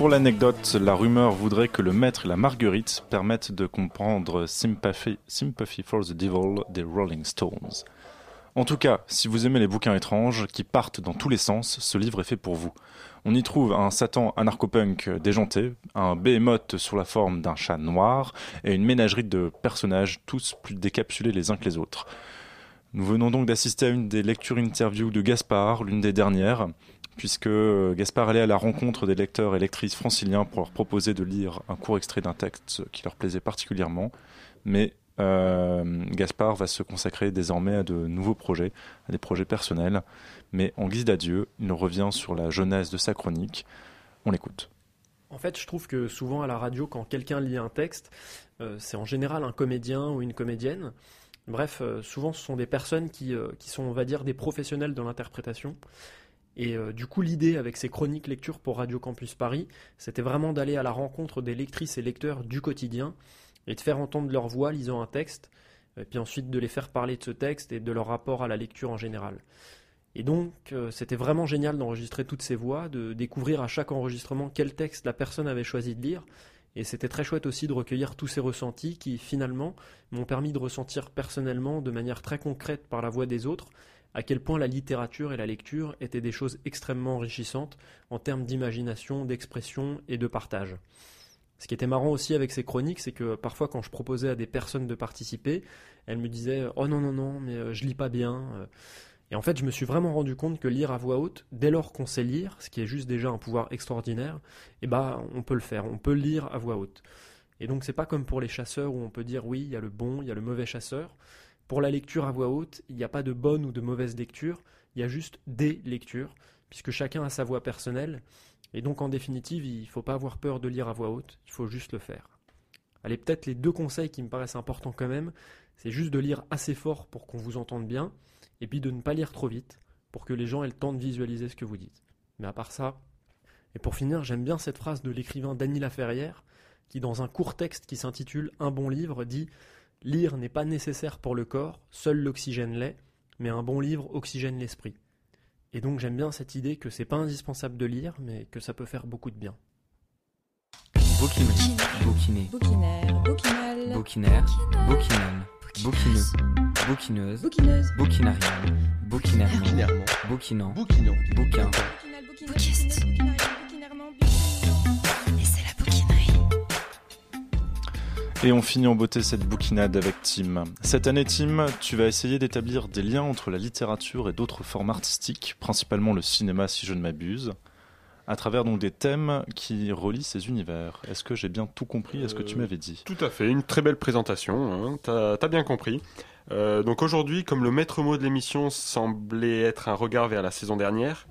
Pour l'anecdote, la rumeur voudrait que le maître et la marguerite permettent de comprendre Sympathy, for the Devil des Rolling Stones. En tout cas, si vous aimez les bouquins étranges qui partent dans tous les sens, ce livre est fait pour vous. On y trouve un Satan anarcho-punk déjanté, un behemoth sur la forme d'un chat noir et une ménagerie de personnages tous plus décapsulés les uns que les autres. Nous venons donc d'assister à une des lectures interviews de Gaspard, l'une des dernières, puisque euh, Gaspard allait à la rencontre des lecteurs et lectrices franciliens pour leur proposer de lire un court extrait d'un texte qui leur plaisait particulièrement. Mais euh, Gaspard va se consacrer désormais à de nouveaux projets, à des projets personnels. Mais en guise d'adieu, il revient sur la jeunesse de sa chronique. On l'écoute. En fait, je trouve que souvent à la radio, quand quelqu'un lit un texte, euh, c'est en général un comédien ou une comédienne. Bref, euh, souvent ce sont des personnes qui, qui sont, on va dire, des professionnels de l'interprétation. Et euh, du coup, l'idée avec ces chroniques lectures pour Radio Campus Paris, c'était vraiment d'aller à la rencontre des lectrices et lecteurs du quotidien et de faire entendre leur voix lisant un texte, et puis ensuite de les faire parler de ce texte et de leur rapport à la lecture en général. Et donc, euh, c'était vraiment génial d'enregistrer toutes ces voix, de découvrir à chaque enregistrement quel texte la personne avait choisi de lire. Et c'était très chouette aussi de recueillir tous ces ressentis qui, finalement, m'ont permis de ressentir personnellement, de manière très concrète par la voix des autres, à quel point la littérature et la lecture étaient des choses extrêmement enrichissantes en termes d'imagination, d'expression et de partage. Ce qui était marrant aussi avec ces chroniques, c'est que parfois quand je proposais à des personnes de participer, elles me disaient Oh non, non, non, mais euh, je lis pas bien. euh. Et en fait, je me suis vraiment rendu compte que lire à voix haute, dès lors qu'on sait lire, ce qui est juste déjà un pouvoir extraordinaire, eh ben, on peut le faire, on peut lire à voix haute. Et donc, c'est pas comme pour les chasseurs où on peut dire oui, il y a le bon, il y a le mauvais chasseur. Pour la lecture à voix haute, il n'y a pas de bonne ou de mauvaise lecture, il y a juste des lectures, puisque chacun a sa voix personnelle. Et donc, en définitive, il ne faut pas avoir peur de lire à voix haute, il faut juste le faire. Allez, peut-être les deux conseils qui me paraissent importants quand même, c'est juste de lire assez fort pour qu'on vous entende bien, et puis de ne pas lire trop vite, pour que les gens aient le temps de visualiser ce que vous dites. Mais à part ça, et pour finir, j'aime bien cette phrase de l'écrivain Dany Laferrière, qui dans un court texte qui s'intitule Un bon livre dit Lire n'est pas nécessaire pour le corps, seul l'oxygène l'est, mais un bon livre oxygène l'esprit. Et donc j'aime bien cette idée que c'est pas indispensable de lire, mais que ça peut faire beaucoup de bien. Bouquinerie, bouquiné, Bouquinaire, bouquinal. bouquinaire, bouquinum, bouquineux, bouquineuse, Bouquineuse. bouquinarienne, bouquinairement, bouquinant, bouquin, Bouquiste. Et on finit en beauté cette bouquinade avec Tim. Cette année, Tim, tu vas essayer d'établir des liens entre la littérature et d'autres formes artistiques, principalement le cinéma si je ne m'abuse. à travers donc des thèmes qui relient ces univers. Est-ce que j'ai bien tout compris Est-ce que tu Euh, m'avais dit? Tout à fait, une très belle présentation, hein, t'as as bien compris. Euh, donc aujourd'hui, comme le maître mot de l'émission semblait être un regard vers la saison dernière,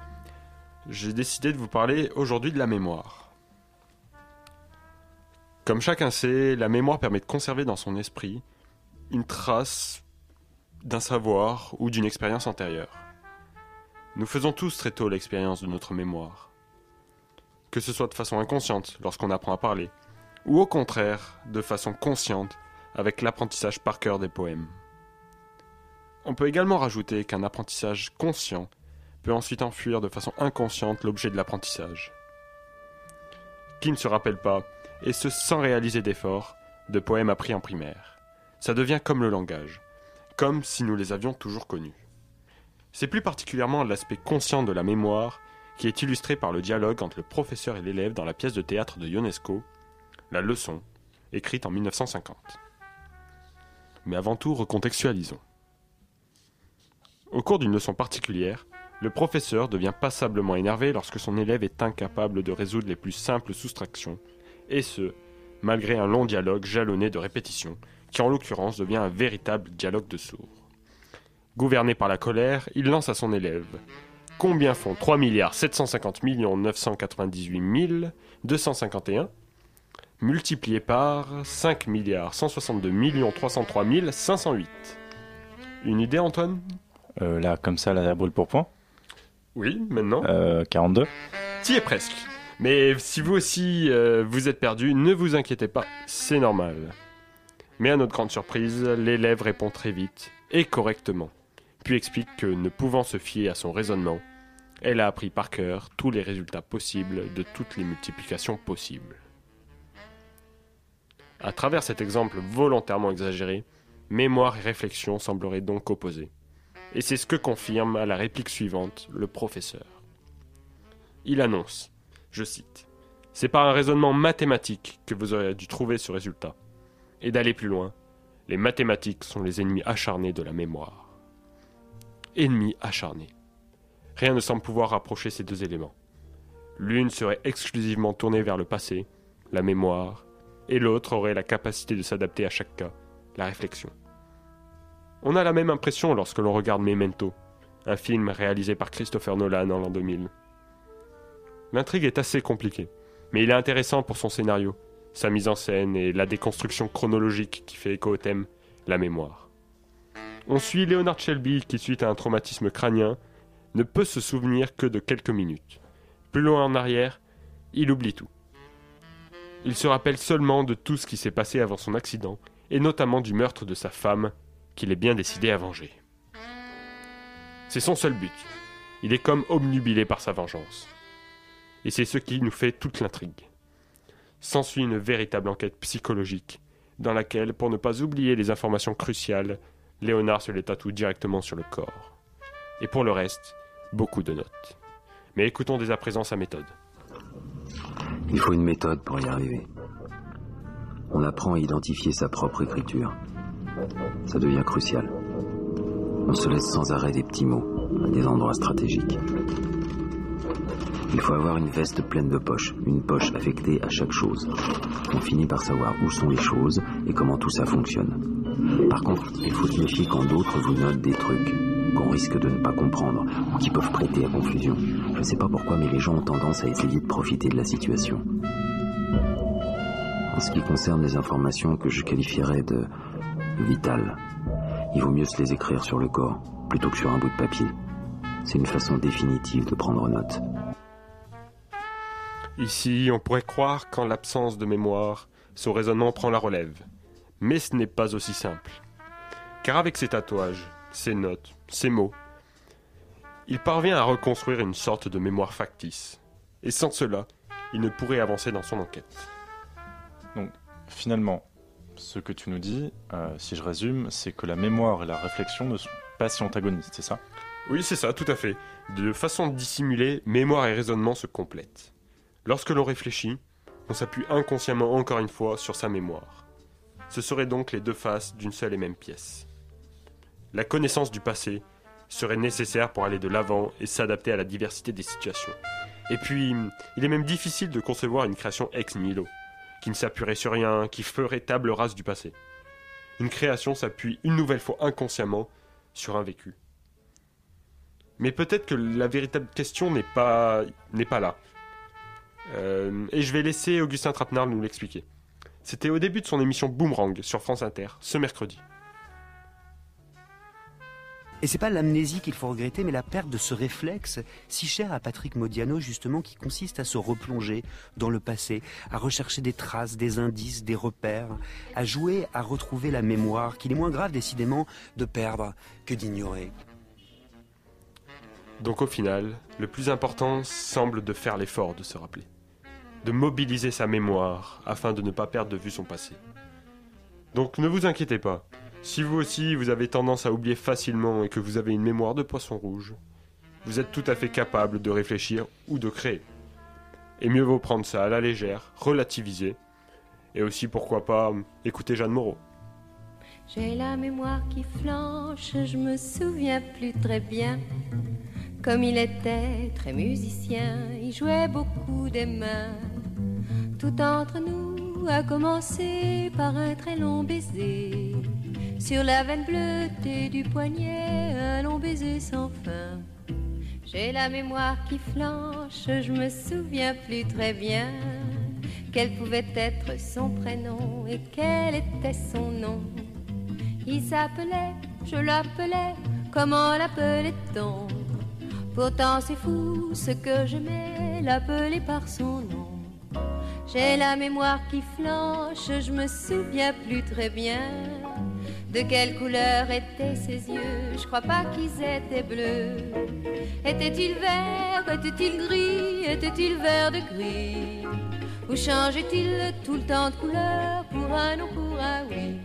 j'ai décidé de vous parler aujourd'hui de la mémoire. Comme chacun sait, la mémoire permet de conserver dans son esprit une trace d'un savoir ou d'une expérience antérieure. Nous faisons tous très tôt l'expérience de notre mémoire. Que ce soit de façon inconsciente lorsqu'on apprend à parler, ou au contraire de façon consciente avec l'apprentissage par cœur des poèmes. On peut également rajouter qu'un apprentissage conscient peut ensuite enfuir de façon inconsciente l'objet de l'apprentissage. Qui ne se rappelle pas, et ce sans réaliser d'efforts, de poèmes appris en primaire Ça devient comme le langage, comme si nous les avions toujours connus. C'est plus particulièrement l'aspect conscient de la mémoire qui est illustré par le dialogue entre le professeur et l'élève dans la pièce de théâtre de Ionesco, La leçon, écrite en 1950. Mais avant tout, recontextualisons. Au cours d'une leçon particulière, le professeur devient passablement énervé lorsque son élève est incapable de résoudre les plus simples soustractions, et ce, malgré un long dialogue jalonné de répétitions, qui en l'occurrence devient un véritable dialogue de sourds. Gouverné par la colère, il lance à son élève. Combien font 3 milliards 750 millions 998 251 multiplié par 5 milliards 162 millions 303 508 Une idée, Antoine? Euh, Là, comme ça, la brûle pour point? Oui, maintenant. Euh, 42 T'y es presque. Mais si vous aussi euh, vous êtes perdu, ne vous inquiétez pas, c'est normal. Mais à notre grande surprise, l'élève répond très vite et correctement, puis explique que ne pouvant se fier à son raisonnement, elle a appris par cœur tous les résultats possibles de toutes les multiplications possibles. À travers cet exemple volontairement exagéré, mémoire et réflexion sembleraient donc opposées. Et c'est ce que confirme à la réplique suivante le professeur. Il annonce, je cite, C'est par un raisonnement mathématique que vous aurez dû trouver ce résultat. Et d'aller plus loin, les mathématiques sont les ennemis acharnés de la mémoire. Ennemis acharnés. Rien ne semble pouvoir rapprocher ces deux éléments. L'une serait exclusivement tournée vers le passé, la mémoire, et l'autre aurait la capacité de s'adapter à chaque cas, la réflexion. On a la même impression lorsque l'on regarde Memento, un film réalisé par Christopher Nolan en l'an 2000. L'intrigue est assez compliquée, mais il est intéressant pour son scénario, sa mise en scène et la déconstruction chronologique qui fait écho au thème, la mémoire. On suit Leonard Shelby qui, suite à un traumatisme crânien, ne peut se souvenir que de quelques minutes. Plus loin en arrière, il oublie tout. Il se rappelle seulement de tout ce qui s'est passé avant son accident, et notamment du meurtre de sa femme, qu'il est bien décidé à venger. C'est son seul but. Il est comme obnubilé par sa vengeance. Et c'est ce qui nous fait toute l'intrigue. S'ensuit une véritable enquête psychologique, dans laquelle, pour ne pas oublier les informations cruciales, Léonard se les tatoue directement sur le corps. Et pour le reste, beaucoup de notes. Mais écoutons dès à présent sa méthode. Il faut une méthode pour y arriver. On apprend à identifier sa propre écriture. Ça devient crucial. On se laisse sans arrêt des petits mots, à des endroits stratégiques. Il faut avoir une veste pleine de poches, une poche affectée à chaque chose. On finit par savoir où sont les choses et comment tout ça fonctionne. Par contre, il faut se méfier quand d'autres vous notent des trucs qu'on risque de ne pas comprendre ou qui peuvent prêter à confusion. Je ne sais pas pourquoi, mais les gens ont tendance à essayer de profiter de la situation. En ce qui concerne les informations que je qualifierais de vitales, il vaut mieux se les écrire sur le corps plutôt que sur un bout de papier. C'est une façon définitive de prendre note. Ici, on pourrait croire qu'en l'absence de mémoire, son raisonnement prend la relève. Mais ce n'est pas aussi simple. Car avec ses tatouages, ses notes, ses mots, il parvient à reconstruire une sorte de mémoire factice. Et sans cela, il ne pourrait avancer dans son enquête. Donc, finalement, ce que tu nous dis, euh, si je résume, c'est que la mémoire et la réflexion ne sont pas si antagonistes, c'est ça? Oui, c'est ça, tout à fait. De façon dissimulée, mémoire et raisonnement se complètent. Lorsque l'on réfléchit, on s'appuie inconsciemment encore une fois sur sa mémoire. Ce seraient donc les deux faces d'une seule et même pièce. La connaissance du passé serait nécessaire pour aller de l'avant et s'adapter à la diversité des situations. Et puis, il est même difficile de concevoir une création ex nihilo, qui ne s'appuierait sur rien, qui ferait table rase du passé. Une création s'appuie une nouvelle fois inconsciemment sur un vécu. Mais peut-être que la véritable question n'est pas, n'est pas là. Euh, et je vais laisser Augustin Trapenard nous l'expliquer. C'était au début de son émission Boomerang sur France Inter, ce mercredi. Et c'est pas l'amnésie qu'il faut regretter, mais la perte de ce réflexe si cher à Patrick Modiano, justement, qui consiste à se replonger dans le passé, à rechercher des traces, des indices, des repères, à jouer à retrouver la mémoire, qu'il est moins grave, décidément, de perdre que d'ignorer. Donc au final, le plus important semble de faire l'effort de se rappeler, de mobiliser sa mémoire afin de ne pas perdre de vue son passé. Donc ne vous inquiétez pas, si vous aussi vous avez tendance à oublier facilement et que vous avez une mémoire de poisson rouge, vous êtes tout à fait capable de réfléchir ou de créer. Et mieux vaut prendre ça à la légère, relativiser, et aussi pourquoi pas écouter Jeanne Moreau. J'ai la mémoire qui flanche, je me souviens plus très bien. Comme il était très musicien, il jouait beaucoup des mains. Tout entre nous a commencé par un très long baiser. Sur la veine bleutée du poignet, un long baiser sans fin. J'ai la mémoire qui flanche, je me souviens plus très bien. Quel pouvait être son prénom et quel était son nom. Il s'appelait, je l'appelais, comment l'appelait-on? Pourtant c'est fou ce que j'aimais, l'appeler par son nom. J'ai la mémoire qui flanche, je me souviens plus très bien. De quelle couleur étaient ses yeux Je crois pas qu'ils étaient bleus. Était-il vert Était-il gris Était-il vert de gris? Ou changeait-il tout le temps de couleur pour un non pour un oui?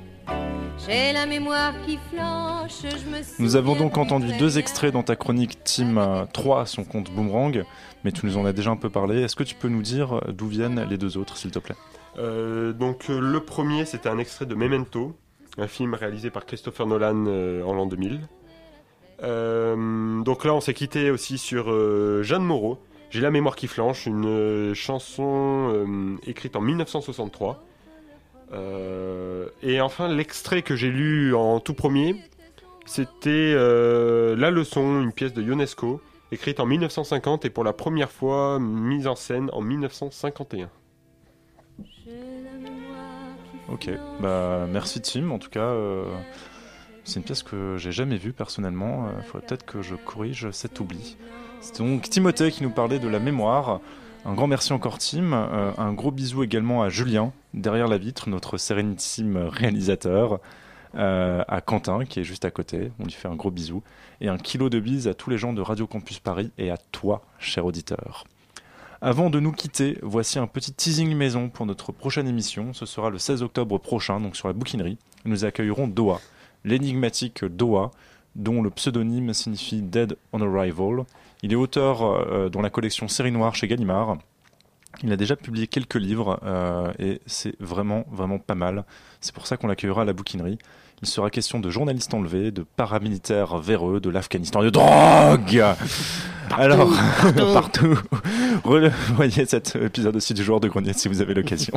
J'ai la mémoire qui flanche, je me Nous avons donc entendu deux extraits dans ta chronique Team euh, 3 à son compte Boomerang, mais tu nous en as déjà un peu parlé. Est-ce que tu peux nous dire d'où viennent les deux autres, s'il te plaît? Euh, donc euh, le premier c'était un extrait de Memento, un film réalisé par Christopher Nolan euh, en l'an 2000. Euh, donc là on s'est quitté aussi sur euh, Jeanne Moreau, J'ai la mémoire qui flanche, une euh, chanson euh, écrite en 1963. Euh, et enfin l'extrait que j'ai lu en tout premier, c'était euh, La leçon, une pièce de Ionesco, écrite en 1950 et pour la première fois mise en scène en 1951. Ok, bah merci Tim. En tout cas, euh, c'est une pièce que j'ai jamais vue personnellement. Il faudrait peut-être que je corrige cet oubli. C'est donc Timothée qui nous parlait de la mémoire. Un grand merci encore Tim. Euh, un gros bisou également à Julien, derrière la vitre, notre sérénissime réalisateur. Euh, à Quentin qui est juste à côté, on lui fait un gros bisou. Et un kilo de bise à tous les gens de Radio Campus Paris et à toi, cher auditeur. Avant de nous quitter, voici un petit teasing maison pour notre prochaine émission. Ce sera le 16 octobre prochain, donc sur la bouquinerie. Nous accueillerons Doha, l'énigmatique Doha, dont le pseudonyme signifie Dead on Arrival. Il est auteur euh, dans la collection Série Noire chez Gallimard. Il a déjà publié quelques livres euh, et c'est vraiment, vraiment pas mal. C'est pour ça qu'on l'accueillera à la bouquinerie. Il sera question de journalistes enlevés, de paramilitaires véreux, de l'Afghanistan, de drogue Alors, partout, [laughs] Revoyez cet épisode aussi du joueur de grenier si vous avez l'occasion.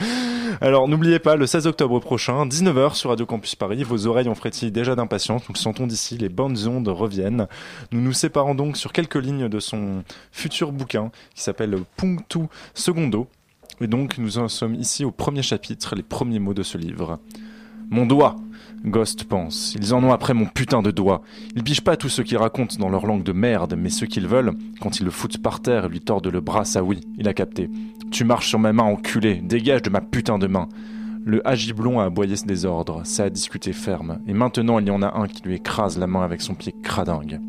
[laughs] Alors, n'oubliez pas, le 16 octobre prochain, 19h sur Radio Campus Paris, vos oreilles ont frétillé déjà d'impatience, nous sentons d'ici, les bandes ondes reviennent. Nous nous séparons donc sur quelques lignes de son futur bouquin qui s'appelle Punctu Secondo. Et donc, nous en sommes ici au premier chapitre, les premiers mots de ce livre. Mon doigt Ghost pense. Ils en ont après mon putain de doigt. Ils bichent pas tous ceux qui racontent dans leur langue de merde, mais ceux qu'ils veulent, quand ils le foutent par terre et lui tordent le bras, ça oui, il a capté. Tu marches sur ma main, enculé, dégage de ma putain de main. Le agiblon a aboyé ce désordre, ça a discuté ferme, et maintenant il y en a un qui lui écrase la main avec son pied cradingue.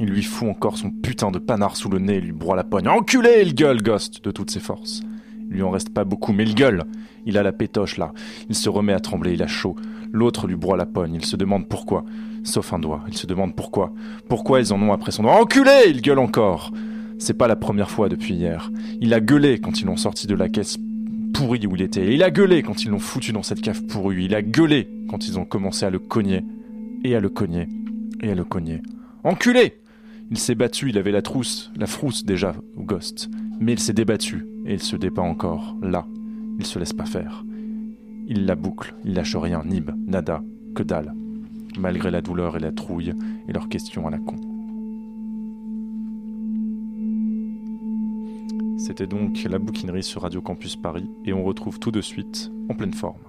Il lui fout encore son putain de panard sous le nez et lui broie la poigne. Enculé, il gueule, Ghost, de toutes ses forces. Lui en reste pas beaucoup, mais il gueule. Il a la pétoche là. Il se remet à trembler, il a chaud. L'autre lui broie la pogne. Il se demande pourquoi. Sauf un doigt. Il se demande pourquoi. Pourquoi ils en ont après son doigt. Enculé Il gueule encore. C'est pas la première fois depuis hier. Il a gueulé quand ils l'ont sorti de la caisse pourrie où il était. Il a gueulé quand ils l'ont foutu dans cette cave pourrie. Il a gueulé quand ils ont commencé à le cogner. Et à le cogner. Et à le cogner. Enculé Il s'est battu, il avait la trousse, la frousse déjà au Ghost. Mais il s'est débattu, et il se débat encore, là. Il se laisse pas faire. Il la boucle, il lâche rien, nib, nada, que dalle. Malgré la douleur et la trouille, et leurs questions à la con. C'était donc la bouquinerie sur Radio Campus Paris, et on retrouve tout de suite en pleine forme.